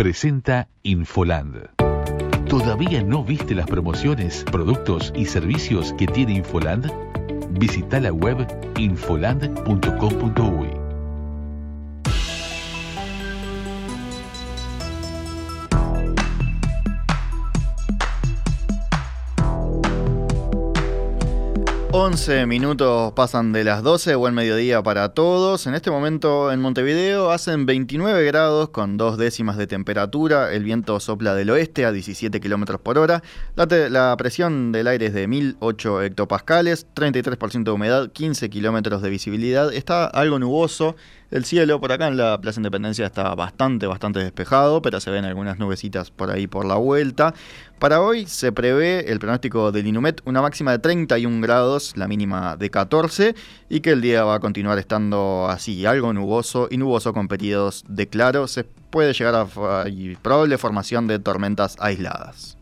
presenta Infoland. ¿Todavía no viste las promociones, productos y servicios que tiene Infoland? Visita la web infoland.com.uy. 11 minutos pasan de las 12, buen mediodía para todos. En este momento en Montevideo hacen 29 grados con dos décimas de temperatura, el viento sopla del oeste a 17 kilómetros por hora, la, presión del aire es de 1008 hectopascales, 33% de humedad, 15 kilómetros de visibilidad, está algo nuboso el cielo por acá en la Plaza Independencia está bastante, bastante despejado, pero se ven algunas nubecitas por ahí por la vuelta. Para hoy se prevé el pronóstico del Inumet una máxima de 31 grados, la mínima de 14, y que el día va a continuar estando así, algo nuboso y nuboso con periodos de claro. Se puede llegar a probable formación de tormentas aisladas.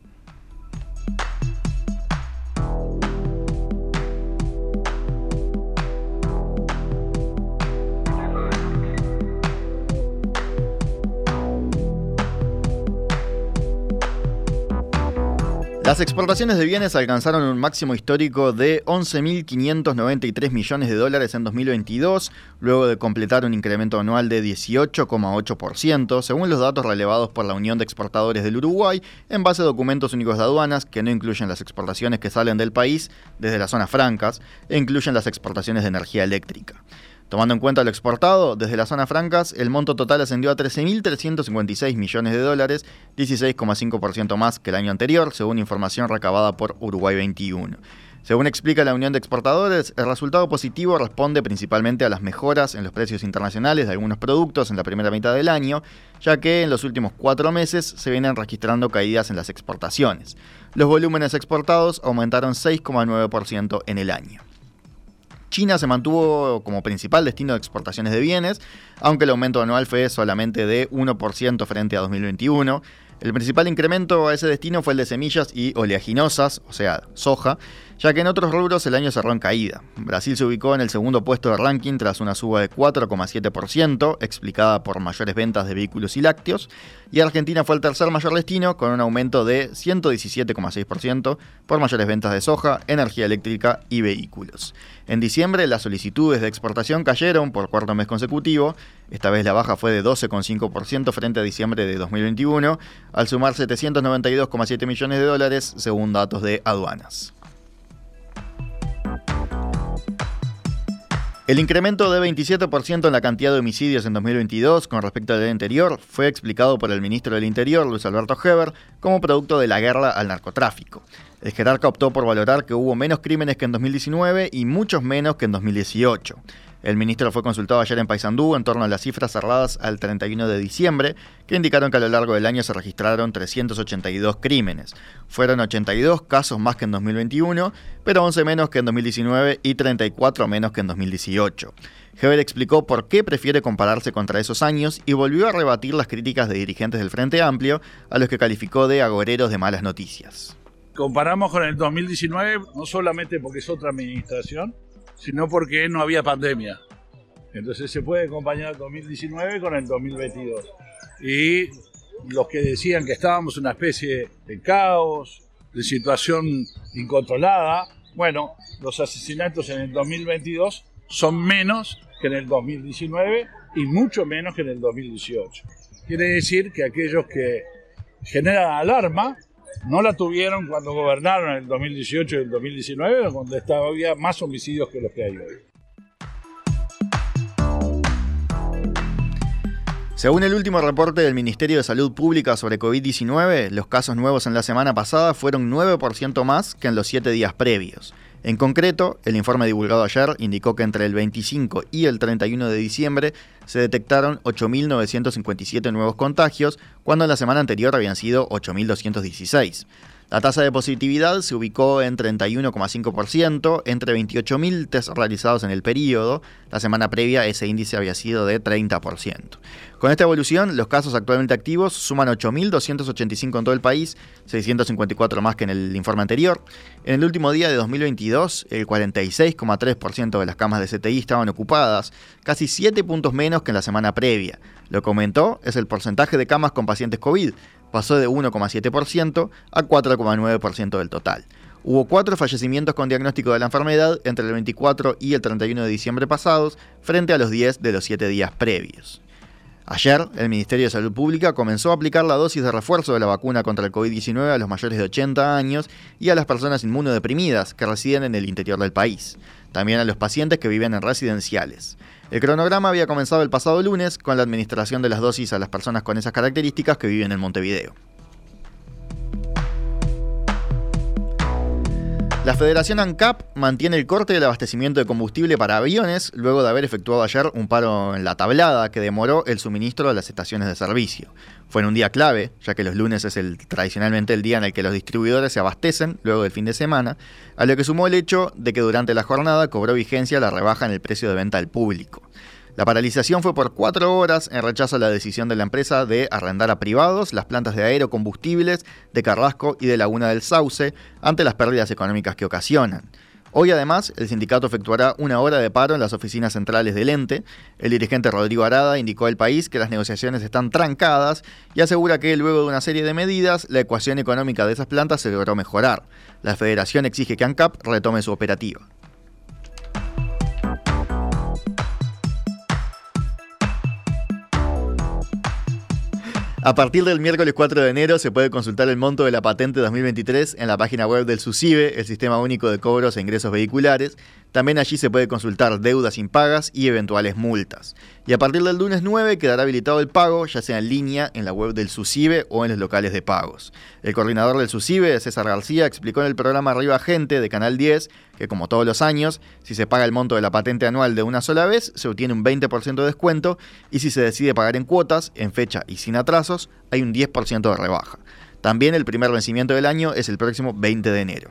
Las exportaciones de bienes alcanzaron un máximo histórico de 11.593 millones de dólares en 2022, luego de completar un incremento anual de 18,8%, según los datos relevados por la Unión de Exportadores del Uruguay, en base a documentos únicos de aduanas que no incluyen las exportaciones que salen del país desde las zonas francas e incluyen las exportaciones de energía eléctrica. Tomando en cuenta lo exportado, desde las zonas francas, el monto total ascendió a 13.356 millones de dólares, 16,5% más que el año anterior, según información recabada por Uruguay 21. Según explica la Unión de Exportadores, el resultado positivo responde principalmente a las mejoras en los precios internacionales de algunos productos en la primera mitad del año, ya que en los últimos cuatro meses se vienen registrando caídas en las exportaciones. Los volúmenes exportados aumentaron 6,9% en el año. China se mantuvo como principal destino de exportaciones de bienes, aunque el aumento anual fue solamente de 1% frente a 2021. El principal incremento a ese destino fue el de semillas y oleaginosas, o sea, soja, ya que en otros rubros el año cerró en caída. Brasil se ubicó en el segundo puesto de ranking tras una suba de 4,7%, explicada por mayores ventas de vehículos y lácteos, y Argentina fue el tercer mayor destino con un aumento de 117,6% por mayores ventas de soja, energía eléctrica y vehículos. En diciembre las solicitudes de exportación cayeron por cuarto mes consecutivo, esta vez la baja fue de 12,5% frente a diciembre de 2021, al sumar 792,7 millones de dólares según datos de aduanas. El incremento de 27% en la cantidad de homicidios en 2022 con respecto al año anterior fue explicado por el ministro del Interior, Luis Alberto Heber, como producto de la guerra al narcotráfico. El jerarca optó por valorar que hubo menos crímenes que en 2019 y muchos menos que en 2018. El ministro fue consultado ayer en Paysandú en torno a las cifras cerradas al 31 de diciembre, que indicaron que a lo largo del año se registraron 382 crímenes. Fueron 82 casos más que en 2021, pero 11 menos que en 2019 y 34 menos que en 2018. Heber explicó por qué prefiere compararse contra esos años y volvió a rebatir las críticas de dirigentes del Frente Amplio, a los que calificó de agoreros de malas noticias. Comparamos con el 2019 no solamente porque es otra administración, sino porque no había pandemia. Entonces se puede acompañar el 2019 con el 2022. Y los que decían que estábamos en una especie de caos, de situación incontrolada, bueno, los asesinatos en el 2022 son menos que en el 2019 y mucho menos que en el 2018. Quiere decir que aquellos que generan alarma no la tuvieron cuando gobernaron en el 2018 y el 2019, donde estaba, había más homicidios que los que hay hoy. Según el último reporte del Ministerio de Salud Pública sobre COVID-19, los casos nuevos en la semana pasada fueron 9% más que en los 7 días previos. En concreto, el informe divulgado ayer indicó que entre el 25 y el 31 de diciembre se detectaron 8.957 nuevos contagios, cuando en la semana anterior habían sido 8.216. La tasa de positividad se ubicó en 31,5% entre 28.000 test realizados en el periodo. La semana previa ese índice había sido de 30%. Con esta evolución, los casos actualmente activos suman 8.285 en todo el país, 654 más que en el informe anterior. En el último día de 2022, el 46,3% de las camas de CTI estaban ocupadas, casi 7 puntos menos que en la semana previa. Lo que aumentó es el porcentaje de camas con pacientes COVID, pasó de 1,7% a 4,9% del total. Hubo cuatro fallecimientos con diagnóstico de la enfermedad entre el 24 y el 31 de diciembre pasados, frente a los 10 de los 7 días previos. Ayer, el Ministerio de Salud Pública comenzó a aplicar la dosis de refuerzo de la vacuna contra el COVID-19 a los mayores de 80 años y a las personas inmunodeprimidas que residen en el interior del país. También a los pacientes que viven en residenciales. El cronograma había comenzado el pasado lunes con la administración de las dosis a las personas con esas características que viven en Montevideo. La Federación ANCAP mantiene el corte del abastecimiento de combustible para aviones luego de haber efectuado ayer un paro en la tablada que demoró el suministro a las estaciones de servicio. Fue en un día clave, ya que los lunes es el, tradicionalmente el día en el que los distribuidores se abastecen luego del fin de semana, a lo que sumó el hecho de que durante la jornada cobró vigencia la rebaja en el precio de venta al público. La paralización fue por cuatro horas en rechazo a la decisión de la empresa de arrendar a privados las plantas de aerocombustibles de Carrasco y de Laguna del Sauce ante las pérdidas económicas que ocasionan. Hoy además el sindicato efectuará una hora de paro en las oficinas centrales del ente. El dirigente Rodrigo Arada indicó al país que las negociaciones están trancadas y asegura que luego de una serie de medidas la ecuación económica de esas plantas se logró mejorar. La federación exige que ANCAP retome su operativa. A partir del miércoles 4 de enero se puede consultar el monto de la patente 2023 en la página web del SUSIBE, el Sistema Único de Cobros e Ingresos Vehiculares. También allí se puede consultar deudas impagas y eventuales multas. Y a partir del lunes 9 quedará habilitado el pago, ya sea en línea, en la web del SUSIBE o en los locales de pagos. El coordinador del SUSIBE, César García, explicó en el programa Arriba Gente de Canal 10 que como todos los años, si se paga el monto de la patente anual de una sola vez, se obtiene un 20% de descuento y si se decide pagar en cuotas, en fecha y sin atrasos, hay un 10% de rebaja. También el primer vencimiento del año es el próximo 20 de enero.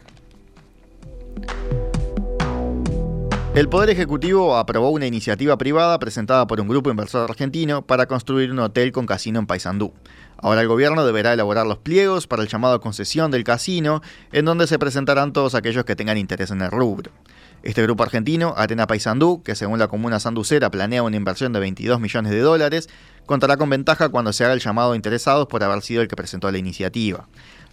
El Poder Ejecutivo aprobó una iniciativa privada presentada por un grupo inversor argentino para construir un hotel con casino en Paysandú. Ahora el gobierno deberá elaborar los pliegos para el llamado concesión del casino, en donde se presentarán todos aquellos que tengan interés en el rubro. Este grupo argentino, Atena Paysandú, que según la comuna sanducera planea una inversión de 22 millones de dólares, contará con ventaja cuando se haga el llamado a interesados por haber sido el que presentó la iniciativa.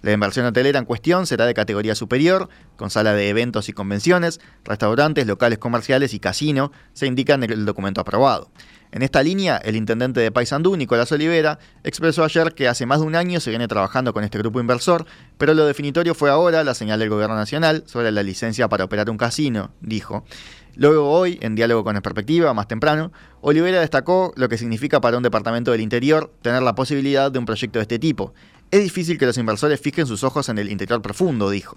La inversión hotelera en cuestión será de categoría superior, con sala de eventos y convenciones, restaurantes, locales comerciales y casino, se indica en el documento aprobado. En esta línea, el intendente de Paysandú, Nicolás Olivera, expresó ayer que hace más de un año se viene trabajando con este grupo inversor, pero lo definitorio fue ahora la señal del gobierno nacional sobre la licencia para operar un casino, dijo. Luego hoy, en diálogo con perspectiva, más temprano, Olivera destacó lo que significa para un departamento del interior tener la posibilidad de un proyecto de este tipo, es difícil que los inversores fijen sus ojos en el interior profundo, dijo.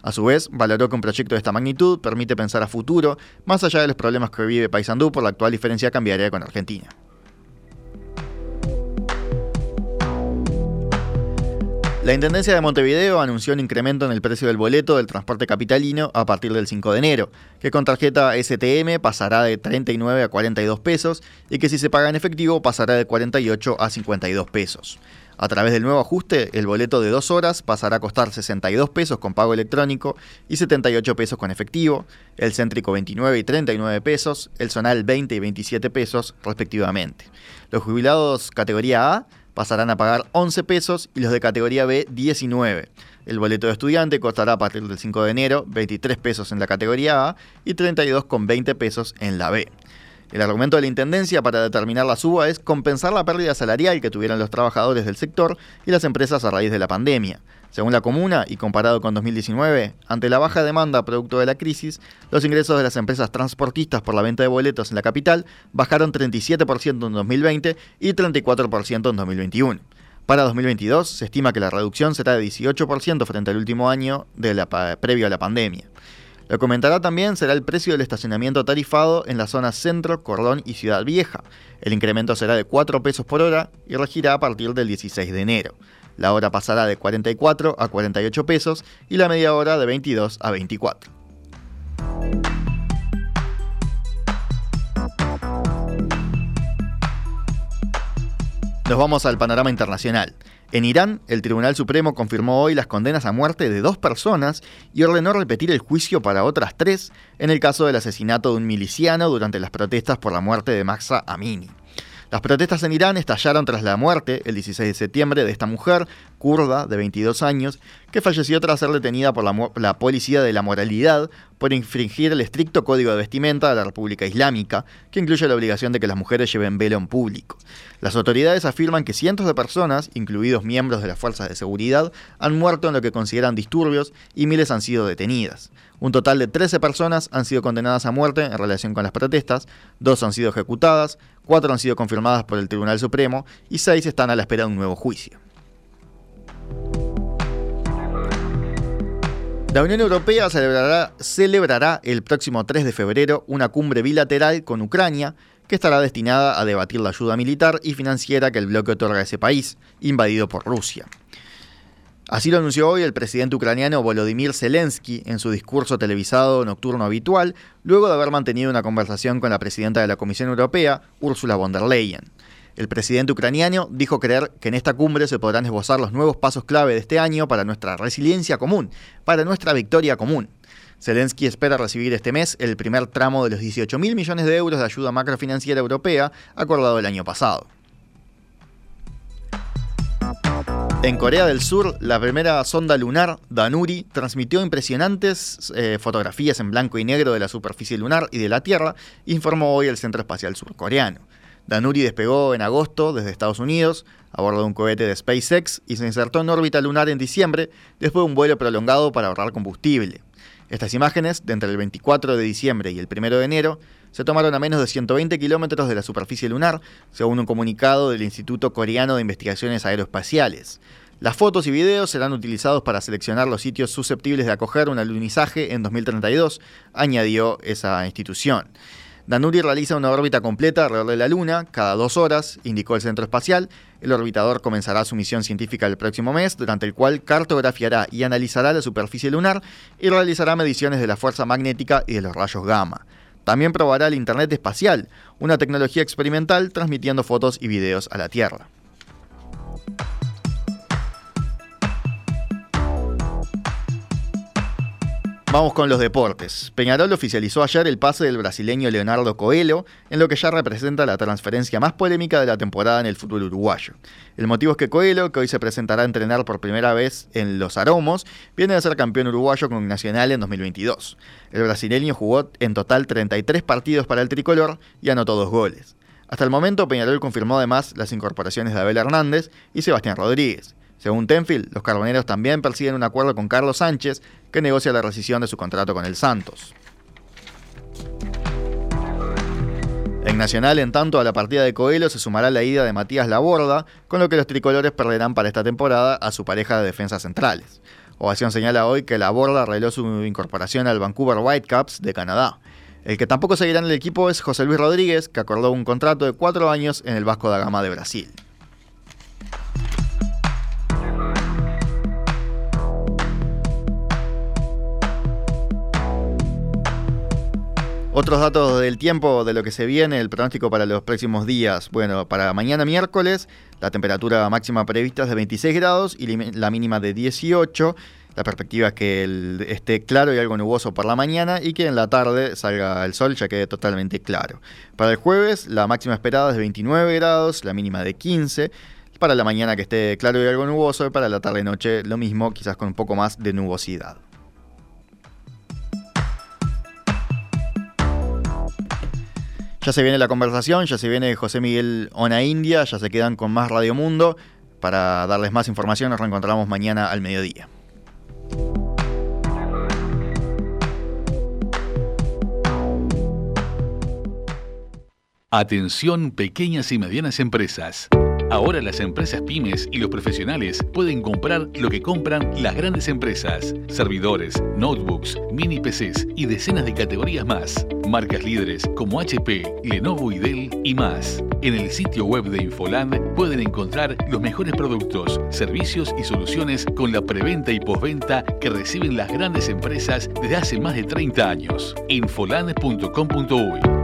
A su vez, valoró que un proyecto de esta magnitud permite pensar a futuro, más allá de los problemas que vive Paysandú por la actual diferencia cambiaria con Argentina. La Intendencia de Montevideo anunció un incremento en el precio del boleto del transporte capitalino a partir del 5 de enero, que con tarjeta STM pasará de 39 a 42 pesos y que si se paga en efectivo pasará de 48 a 52 pesos. A través del nuevo ajuste, el boleto de dos horas pasará a costar 62 pesos con pago electrónico y 78 pesos con efectivo, el céntrico 29 y 39 pesos, el zonal 20 y 27 pesos respectivamente. Los jubilados categoría A pasarán a pagar 11 pesos y los de categoría B 19. El boleto de estudiante costará a partir del 5 de enero 23 pesos en la categoría A y 32,20 pesos en la B. El argumento de la Intendencia para determinar la suba es compensar la pérdida salarial que tuvieron los trabajadores del sector y las empresas a raíz de la pandemia. Según la comuna, y comparado con 2019, ante la baja demanda producto de la crisis, los ingresos de las empresas transportistas por la venta de boletos en la capital bajaron 37% en 2020 y 34% en 2021. Para 2022 se estima que la reducción será de 18% frente al último año previo a la pandemia. Lo que aumentará también será el precio del estacionamiento tarifado en la zona Centro, Cordón y Ciudad Vieja. El incremento será de 4 pesos por hora y regirá a partir del 16 de enero. La hora pasará de 44 a 48 pesos y la media hora de 22 a 24. Nos vamos al panorama internacional. En Irán, el Tribunal Supremo confirmó hoy las condenas a muerte de dos personas y ordenó repetir el juicio para otras tres en el caso del asesinato de un miliciano durante las protestas por la muerte de Maxa Amini. Las protestas en Irán estallaron tras la muerte, el 16 de septiembre, de esta mujer, kurda, de 22 años, que falleció tras ser detenida por la, policía de la moralidad por infringir el estricto código de vestimenta de la República Islámica, que incluye la obligación de que las mujeres lleven velo en público. Las autoridades afirman que cientos de personas, incluidos miembros de las fuerzas de seguridad, han muerto en lo que consideran disturbios y miles han sido detenidas. Un total de 13 personas han sido condenadas a muerte en relación con las protestas, dos han sido ejecutadas, cuatro han sido confirmadas por el Tribunal Supremo y seis están a la espera de un nuevo juicio. La Unión Europea celebrará, el próximo 3 de febrero una cumbre bilateral con Ucrania que estará destinada a debatir la ayuda militar y financiera que el bloque otorga a ese país, invadido por Rusia. Así lo anunció hoy el presidente ucraniano Volodymyr Zelensky en su discurso televisado nocturno habitual, luego de haber mantenido una conversación con la presidenta de la Comisión Europea, Ursula von der Leyen. El presidente ucraniano dijo creer que en esta cumbre se podrán esbozar los nuevos pasos clave de este año para nuestra resiliencia común, para nuestra victoria común. Zelensky espera recibir este mes el primer tramo de los 18 mil millones de euros de ayuda macrofinanciera europea acordado el año pasado. En Corea del Sur, la primera sonda lunar, Danuri, transmitió impresionantes eh, fotografías en blanco y negro de la superficie lunar y de la Tierra, informó hoy el Centro Espacial Surcoreano. Danuri despegó en agosto desde Estados Unidos a bordo de un cohete de SpaceX y se insertó en órbita lunar en diciembre después de un vuelo prolongado para ahorrar combustible. Estas imágenes, de entre el 24 de diciembre y el 1 de enero, se tomaron a menos de 120 kilómetros de la superficie lunar, según un comunicado del Instituto Coreano de Investigaciones Aeroespaciales. Las fotos y videos serán utilizados para seleccionar los sitios susceptibles de acoger un alunizaje en 2032, añadió esa institución. Danuri realiza una órbita completa alrededor de la Luna cada dos horas, indicó el Centro Espacial. El orbitador comenzará su misión científica el próximo mes, durante el cual cartografiará y analizará la superficie lunar y realizará mediciones de la fuerza magnética y de los rayos gamma. También probará el Internet espacial, una tecnología experimental transmitiendo fotos y videos a la Tierra. Vamos con los deportes. Peñarol oficializó ayer el pase del brasileño Leonardo Coelho, en lo que ya representa la transferencia más polémica de la temporada en el fútbol uruguayo. El motivo es que Coelho, que hoy se presentará a entrenar por primera vez en Los Aromos, viene a ser campeón uruguayo con Nacional en 2022. El brasileño jugó en total 33 partidos para el tricolor y anotó dos goles. Hasta el momento, Peñarol confirmó además las incorporaciones de Abel Hernández y Sebastián Rodríguez. Según Tenfield, los carboneros también persiguen un acuerdo con Carlos Sánchez, que negocia la rescisión de su contrato con el Santos. En Nacional, en tanto, a la partida de Coelho se sumará la ida de Matías Laborda, con lo que los tricolores perderán para esta temporada a su pareja de defensas centrales. Ovación señala hoy que Laborda arregló su incorporación al Vancouver Whitecaps de Canadá. El que tampoco seguirá en el equipo es José Luis Rodríguez, que acordó un contrato de cuatro años en el Vasco da Gama de Brasil. Otros datos del tiempo de lo que se viene, el pronóstico para los próximos días. Bueno, para mañana miércoles, la temperatura máxima prevista es de 26 grados y la mínima de 18. La perspectiva es que esté claro y algo nuboso por la mañana y que en la tarde salga el sol ya quede totalmente claro. Para el jueves, la máxima esperada es de 29 grados, la mínima de 15. Para la mañana que esté claro y algo nuboso, y para la tarde-noche lo mismo, quizás con un poco más de nubosidad. Ya se viene la conversación, ya se viene José Miguel Ona India, ya se quedan con más Radio Mundo. Para darles más información nos reencontramos mañana al mediodía. Atención pequeñas y medianas empresas. Ahora las empresas pymes y los profesionales pueden comprar lo que compran las grandes empresas. Servidores, notebooks, mini PCs y decenas de categorías más. Marcas líderes como HP, Lenovo y Dell y más. En el sitio web de Infoland pueden encontrar los mejores productos, servicios y soluciones con la preventa y postventa que reciben las grandes empresas desde hace más de 30 años. Infoland.com.uy